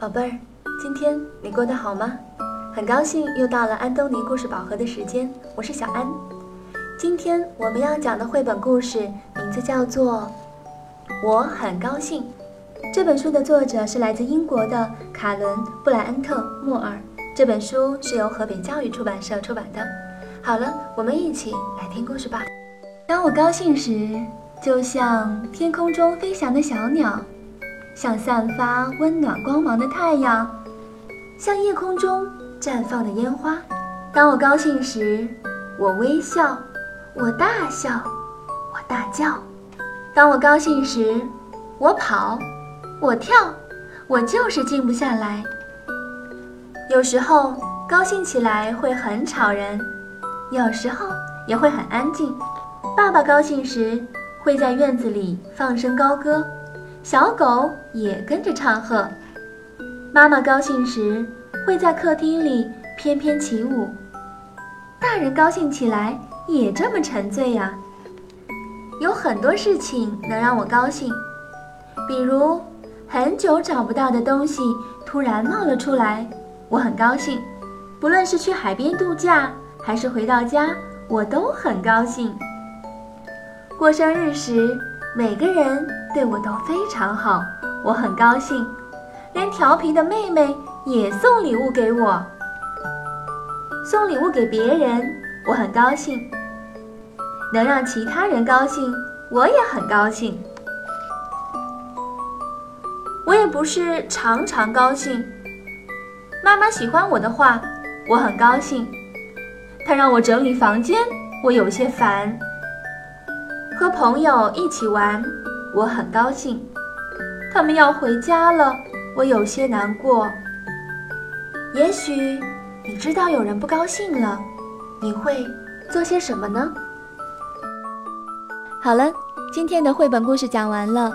宝贝儿，今天你过得好吗？很高兴又到了安东尼故事宝盒的时间，我是小安。今天我们要讲的绘本故事名字叫做《我很高兴》。这本书的作者是来自英国的卡伦·布莱恩特·莫尔。这本书是由河北教育出版社出版的。好了，我们一起来听故事吧。当我高兴时，就像天空中飞翔的小鸟。像散发温暖光芒的太阳，像夜空中绽放的烟花。当我高兴时，我微笑，我大笑，我大叫。当我高兴时，我跑，我跳，我就是静不下来。有时候高兴起来会很吵人，有时候也会很安静。爸爸高兴时会在院子里放声高歌。小狗也跟着唱和，妈妈高兴时会在客厅里翩翩起舞，大人高兴起来也这么沉醉呀。有很多事情能让我高兴，比如很久找不到的东西突然冒了出来，我很高兴。不论是去海边度假，还是回到家，我都很高兴。过生日时。每个人对我都非常好，我很高兴。连调皮的妹妹也送礼物给我。送礼物给别人，我很高兴。能让其他人高兴，我也很高兴。我也不是常常高兴。妈妈喜欢我的话，我很高兴。她让我整理房间，我有些烦。和朋友一起玩，我很高兴。他们要回家了，我有些难过。也许你知道有人不高兴了，你会做些什么呢？好了，今天的绘本故事讲完了。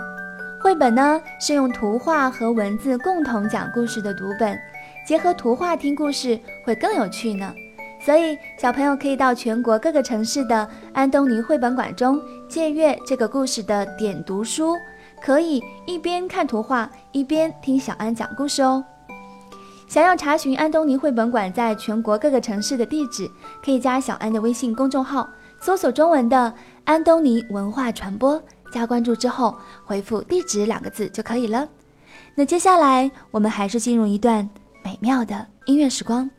绘本呢是用图画和文字共同讲故事的读本，结合图画听故事会更有趣呢。所以，小朋友可以到全国各个城市的安东尼绘本馆中借阅这个故事的点读书，可以一边看图画一边听小安讲故事哦。想要查询安东尼绘本馆在全国各个城市的地址，可以加小安的微信公众号，搜索中文的“安东尼文化传播”，加关注之后回复“地址”两个字就可以了。那接下来，我们还是进入一段美妙的音乐时光。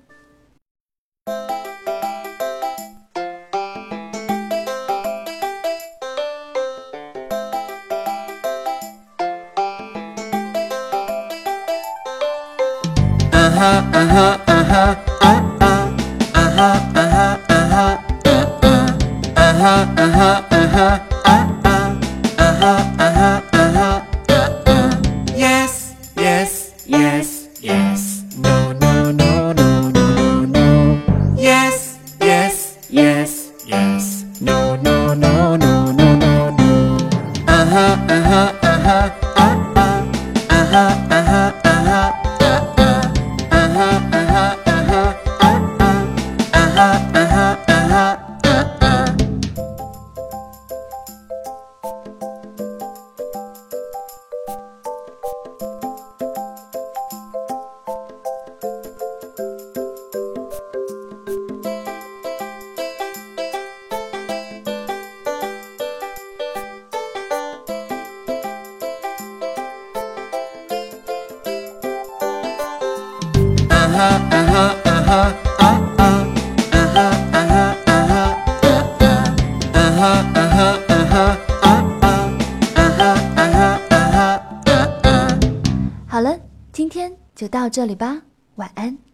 哈啊哈啊哈啊啊啊哈啊哈啊哈啊啊啊哈啊哈啊哈啊啊啊哈啊哈啊哈啊啊 Yes Yes Yes Yes 哈啊哈啊哈啊啊啊啊哈啊哈啊哈啊啊哈啊哈啊哈啊哈啊哈好了，今天就到这里吧，晚安。